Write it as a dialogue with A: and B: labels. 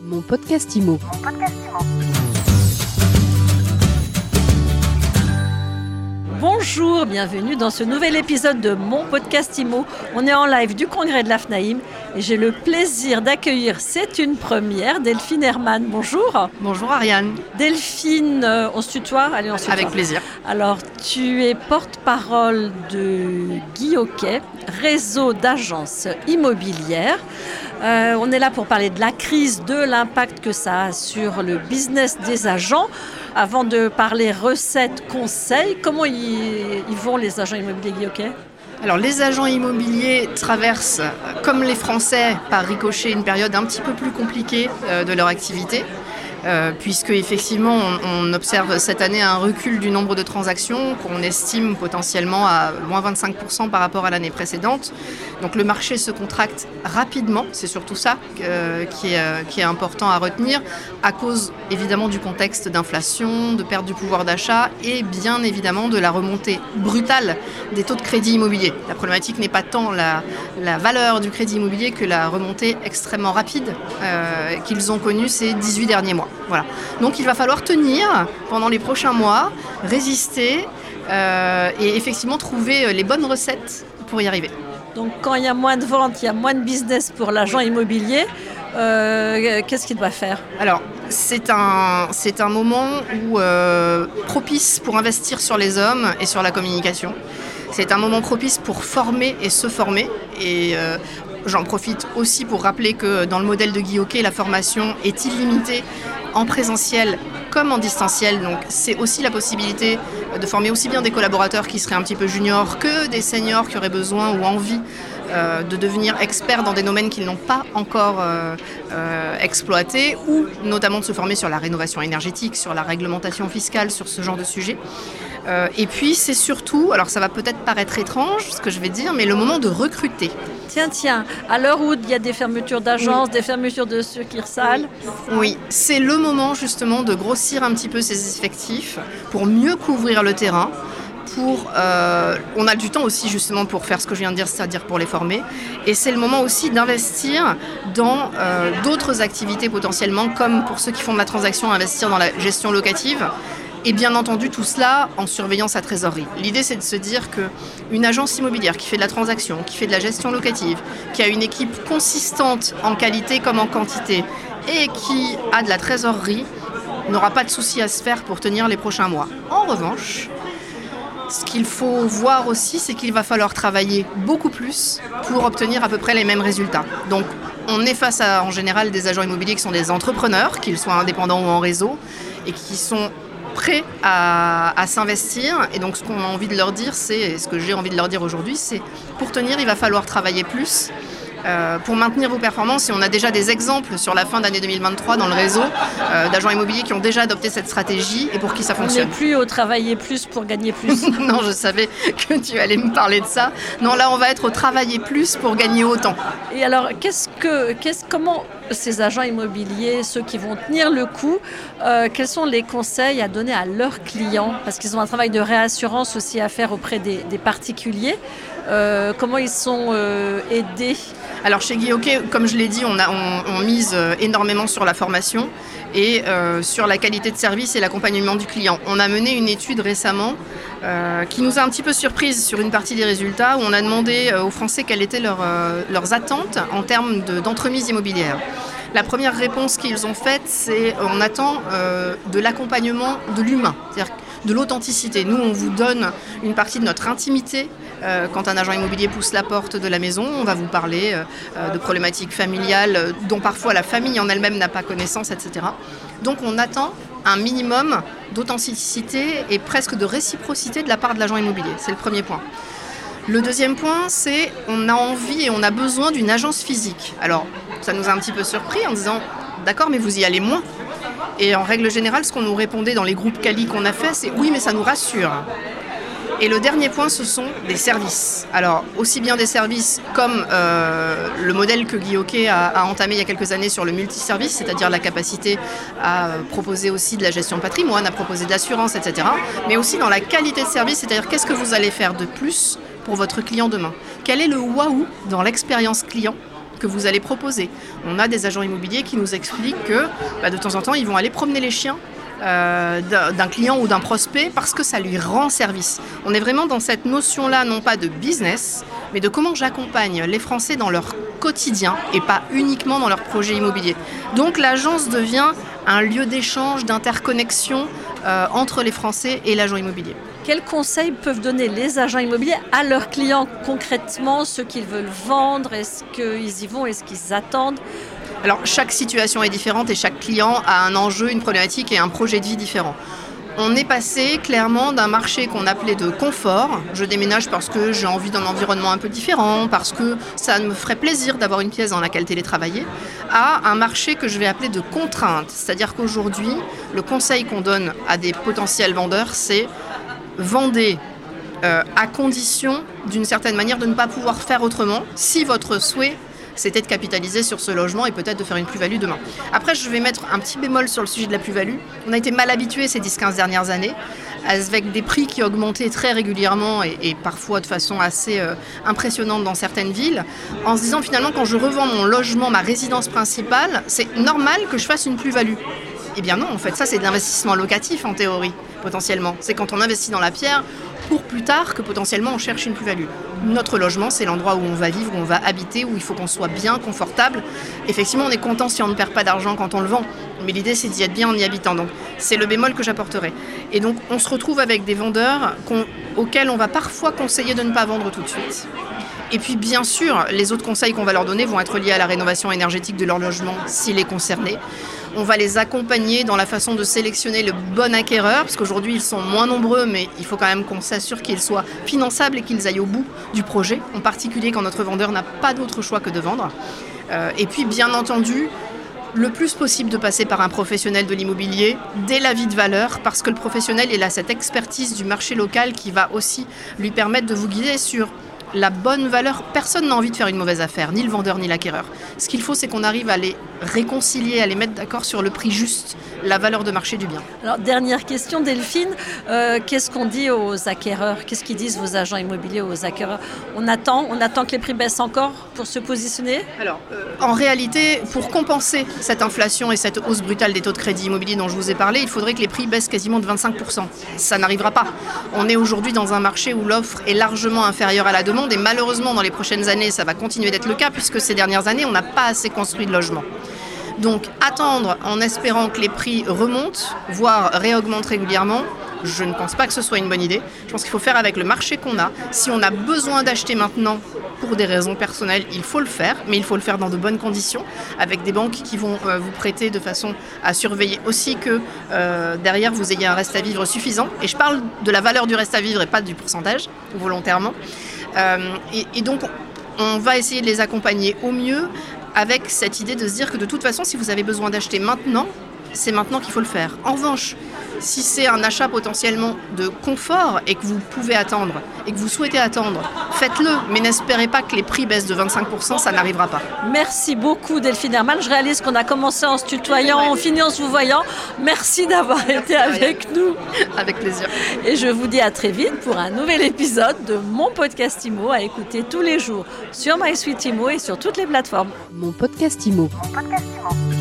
A: Mon podcast IMO.
B: Bonjour, bienvenue dans ce nouvel épisode de mon podcast IMO. On est en live du congrès de l'AFNAIM et j'ai le plaisir d'accueillir, c'est une première, Delphine Herman. Bonjour.
C: Bonjour Ariane.
B: Delphine, euh, on se tutoie? Allez, on se tutoie.
C: Avec plaisir.
B: Alors, tu es porte-parole de Guy Hockey, réseau d'agences immobilières. Euh, on est là pour parler de la crise, de l'impact que ça a sur le business des agents. Avant de parler recettes, conseils, comment ils, vont les agents immobiliers Hockey?
C: Alors les agents immobiliers traversent, comme les Français, par ricochet, une période un petit peu plus compliquée euh, de leur activité. Euh, puisque effectivement on, observe cette année un recul du nombre de transactions qu'on estime potentiellement à moins 25% par rapport à l'année précédente. Donc le marché se contracte rapidement, c'est surtout ça euh, qui, est, euh, qui, est, important à retenir, à cause évidemment du contexte d'inflation, de perte du pouvoir d'achat et bien évidemment de la remontée brutale des taux de crédit immobilier. La problématique n'est pas tant la, valeur du crédit immobilier que la remontée extrêmement rapide qu'ils ont connue ces 18 derniers mois. Voilà. Donc il va falloir tenir pendant les prochains mois, résister euh, et effectivement trouver les bonnes recettes pour y arriver.
B: Donc quand il y a moins de ventes, il y a moins de business pour l'agent immobilier. Euh, Qu'est-ce qu'il doit faire?
C: Alors, c'est un, c'est un moment où, euh, propice pour investir sur les hommes et sur la communication. C'est un moment propice pour former et se former. Et euh, j'en profite aussi pour rappeler que dans le modèle de Guy Hockey, la formation est illimitée en présentiel comme en distanciel. Donc c'est aussi la possibilité de former aussi bien des collaborateurs qui seraient un petit peu juniors que des seniors qui auraient besoin ou envie euh, de devenir experts dans des domaines qu'ils n'ont pas encore euh, euh, exploités ou notamment de se former sur la rénovation énergétique, sur la réglementation fiscale, sur ce genre de sujet. Euh, et puis c'est surtout, alors ça va peut-être paraître étrange ce que je vais dire, mais le moment de recruter.
B: Tiens, tiens, à l'heure où il y a des fermetures d'agences, oui. des fermetures de succursales.
C: Oui, c'est le moment justement de grossir un petit peu ses effectifs pour mieux couvrir le terrain. Pour, euh, on a du temps aussi justement pour faire ce que je viens de dire, c'est-à-dire pour les former. Et c'est le moment aussi d'investir dans euh, d'autres activités potentiellement, comme pour ceux qui font de la transaction, investir dans la gestion locative. Et bien entendu, tout cela en surveillant sa trésorerie. L'idée, c'est de se dire qu'une agence immobilière qui fait de la transaction, qui fait de la gestion locative, qui a une équipe consistante en qualité comme en quantité, et qui a de la trésorerie, n'aura pas de souci à se faire pour tenir les prochains mois. En revanche, ce qu'il faut voir aussi, c'est qu'il va falloir travailler beaucoup plus pour obtenir à peu près les mêmes résultats. Donc, on est face à, en général, des agents immobiliers qui sont des entrepreneurs, qu'ils soient indépendants ou en réseau, et qui sont prêts à, à s'investir. Et donc, ce qu'on a envie de leur dire, c'est, ce que j'ai envie de leur dire aujourd'hui, c'est pour tenir, il va falloir travailler plus. Euh, pour maintenir vos performances, et on a déjà des exemples sur la fin d'année 2023 dans le réseau euh, d'agents immobiliers qui ont déjà adopté cette stratégie et pour qui ça fonctionne.
B: On n'est plus au travailler plus pour gagner plus.
C: non, je savais que tu allais me parler de ça. Non, là, on va être au travailler plus pour gagner autant.
B: Et alors, qu'est-ce que, qu'est-ce, comment ces agents immobiliers, ceux qui vont tenir le coup, euh, quels sont les conseils à donner à leurs clients? Parce qu'ils ont un travail de réassurance aussi à faire auprès des, particuliers. Euh, comment ils sont euh, aidés
C: Alors chez Hockey, comme je l'ai dit, on, a, mise énormément sur la formation et euh, sur la qualité de service et l'accompagnement du client. On a mené une étude récemment euh, qui nous a un petit peu surprise sur une partie des résultats où on a demandé aux Français quelles étaient leurs, euh, attentes en termes d'entremise de, immobilière. La première réponse qu'ils ont faite, c'est on attend de l'accompagnement de l'humain, c'est-à-dire de l'authenticité. Nous, on vous donne une partie de notre intimité. Euh, quand un agent immobilier pousse la porte de la maison, on va vous parler euh, de problématiques familiales euh, dont parfois la famille en elle-même n'a pas connaissance, etc. Donc on attend un minimum d'authenticité et presque de réciprocité de la part de l'agent immobilier. C'est le premier point. Le deuxième point, c'est on a envie et on a besoin d'une agence physique. Alors, ça nous a un petit peu surpris en disant, d'accord, mais vous y allez moins. Et en règle générale, ce qu'on nous répondait dans les groupes Cali qu'on a fait, c'est oui, mais ça nous rassure. Et le dernier point, ce sont des services. Alors, aussi bien des services comme euh, le modèle que Guy Hockey a, entamé il y a quelques années sur le multiservice, c'est-à-dire la capacité à proposer aussi de la gestion patrimoine, à proposer de l'assurance, etc. Mais aussi dans la qualité de service, c'est-à-dire qu'est-ce que vous allez faire de plus pour votre client demain? Quel est le waouh dans l'expérience client que vous allez proposer? On a des agents immobiliers qui nous expliquent que bah, de temps en temps, ils vont aller promener les chiens euh, d'un client ou d'un prospect parce que ça lui rend service. On est vraiment dans cette notion-là, non pas de business, mais de comment j'accompagne les Français dans leur quotidien et pas uniquement dans leur projet immobilier. Donc l'agence devient un lieu d'échange, d'interconnexion euh, entre les Français et l'agent immobilier.
B: Quels conseils peuvent donner les agents immobiliers à leurs clients concrètement, ceux qu'ils veulent vendre? Est-ce qu'ils y vont? Est-ce qu'ils attendent?
C: Alors chaque situation est différente et chaque client a un enjeu, une problématique et un projet de vie différent. On est passé clairement d'un marché qu'on appelait de confort. Je déménage parce que j'ai envie d'un environnement un peu différent, parce que ça me ferait plaisir d'avoir une pièce dans laquelle télétravailler, à un marché que je vais appeler de contrainte. C'est-à-dire qu'aujourd'hui, le conseil qu'on donne à des potentiels vendeurs, c'est vendez euh, à condition d'une certaine manière de ne pas pouvoir faire autrement si votre souhait c'était de capitaliser sur ce logement et peut-être de faire une plus-value demain. Après, je vais mettre un petit bémol sur le sujet de la plus-value. On a été mal habitués ces 10-15 dernières années avec des prix qui augmentaient très régulièrement et, parfois de façon assez euh, impressionnante dans certaines villes, en se disant finalement quand je revends mon logement, ma résidence principale, c'est normal que je fasse une plus-value. Eh bien non, en fait, ça c'est de l'investissement locatif en théorie, potentiellement. C'est quand on investit dans la pierre, pour plus tard que potentiellement on cherche une plus-value. Notre logement, c'est l'endroit où on va vivre, où on va habiter, où il faut qu'on soit bien, confortable. Effectivement, on est content si on ne perd pas d'argent quand on le vend, mais l'idée c'est d'y être bien en y habitant. Donc c'est le bémol que j'apporterai. Et donc on se retrouve avec des vendeurs auxquels on va parfois conseiller de ne pas vendre tout de suite. Et puis bien sûr, les autres conseils qu'on va leur donner vont être liés à la rénovation énergétique de leur logement s'il est concerné. On va les accompagner dans la façon de sélectionner le bon acquéreur, parce qu'aujourd'hui ils sont moins nombreux, mais il faut quand même qu'on s'assure qu'ils soient finançables et qu'ils aillent au bout du projet, en particulier quand notre vendeur n'a pas d'autre choix que de vendre. Euh, et puis bien entendu, le plus possible de passer par un professionnel de l'immobilier dès la vie de valeur, parce que le professionnel il a cette expertise du marché local qui va aussi lui permettre de vous guider sur la bonne valeur. Personne n'a envie de faire une mauvaise affaire, ni le vendeur ni l'acquéreur. Ce qu'il faut, c'est qu'on arrive à les réconcilier, à les mettre d'accord sur le prix juste, la valeur de marché du bien.
B: Alors, dernière question, Delphine. Euh, qu'est-ce qu'on dit aux acquéreurs? Qu'est-ce qu'ils disent vos agents immobiliers aux acquéreurs? On attend, on attend que les prix baissent encore pour se positionner?
C: Alors, euh, en réalité, pour compenser cette inflation et cette hausse brutale des taux de crédit immobilier dont je vous ai parlé, il faudrait que les prix baissent quasiment de 25%. Ça n'arrivera pas. On est aujourd'hui dans un marché où l'offre est largement inférieure à la demande et malheureusement dans les prochaines années ça va continuer d'être le cas puisque ces dernières années on n'a pas assez construit de logements. Donc attendre en espérant que les prix remontent, voire réaugmentent régulièrement, je ne pense pas que ce soit une bonne idée. Je pense qu'il faut faire avec le marché qu'on a. Si on a besoin d'acheter maintenant pour des raisons personnelles, il faut le faire, mais il faut le faire dans de bonnes conditions, avec des banques qui vont euh, vous prêter de façon à surveiller aussi que euh, derrière vous ayez un reste à vivre suffisant. Et je parle de la valeur du reste à vivre et pas du pourcentage, volontairement. Euh, et, donc, on va essayer de les accompagner au mieux avec cette idée de se dire que de toute façon, si vous avez besoin d'acheter maintenant, c'est maintenant qu'il faut le faire. En revanche, si c'est un achat potentiellement de confort et que vous pouvez attendre et que vous souhaitez attendre, faites-le, mais n'espérez pas que les prix baissent de 25%, ça n'arrivera pas.
B: Merci beaucoup Delphine Herman. Je réalise qu'on a commencé en se tutoyant, on finit en se vous voyant. Merci d'avoir été avec nous.
C: Avec plaisir.
B: Et je vous dis à très vite pour un nouvel épisode de mon podcast IMO à écouter tous les jours sur MySuite IMO et sur toutes les plateformes.
A: Mon podcast IMO. Mon podcast IMO.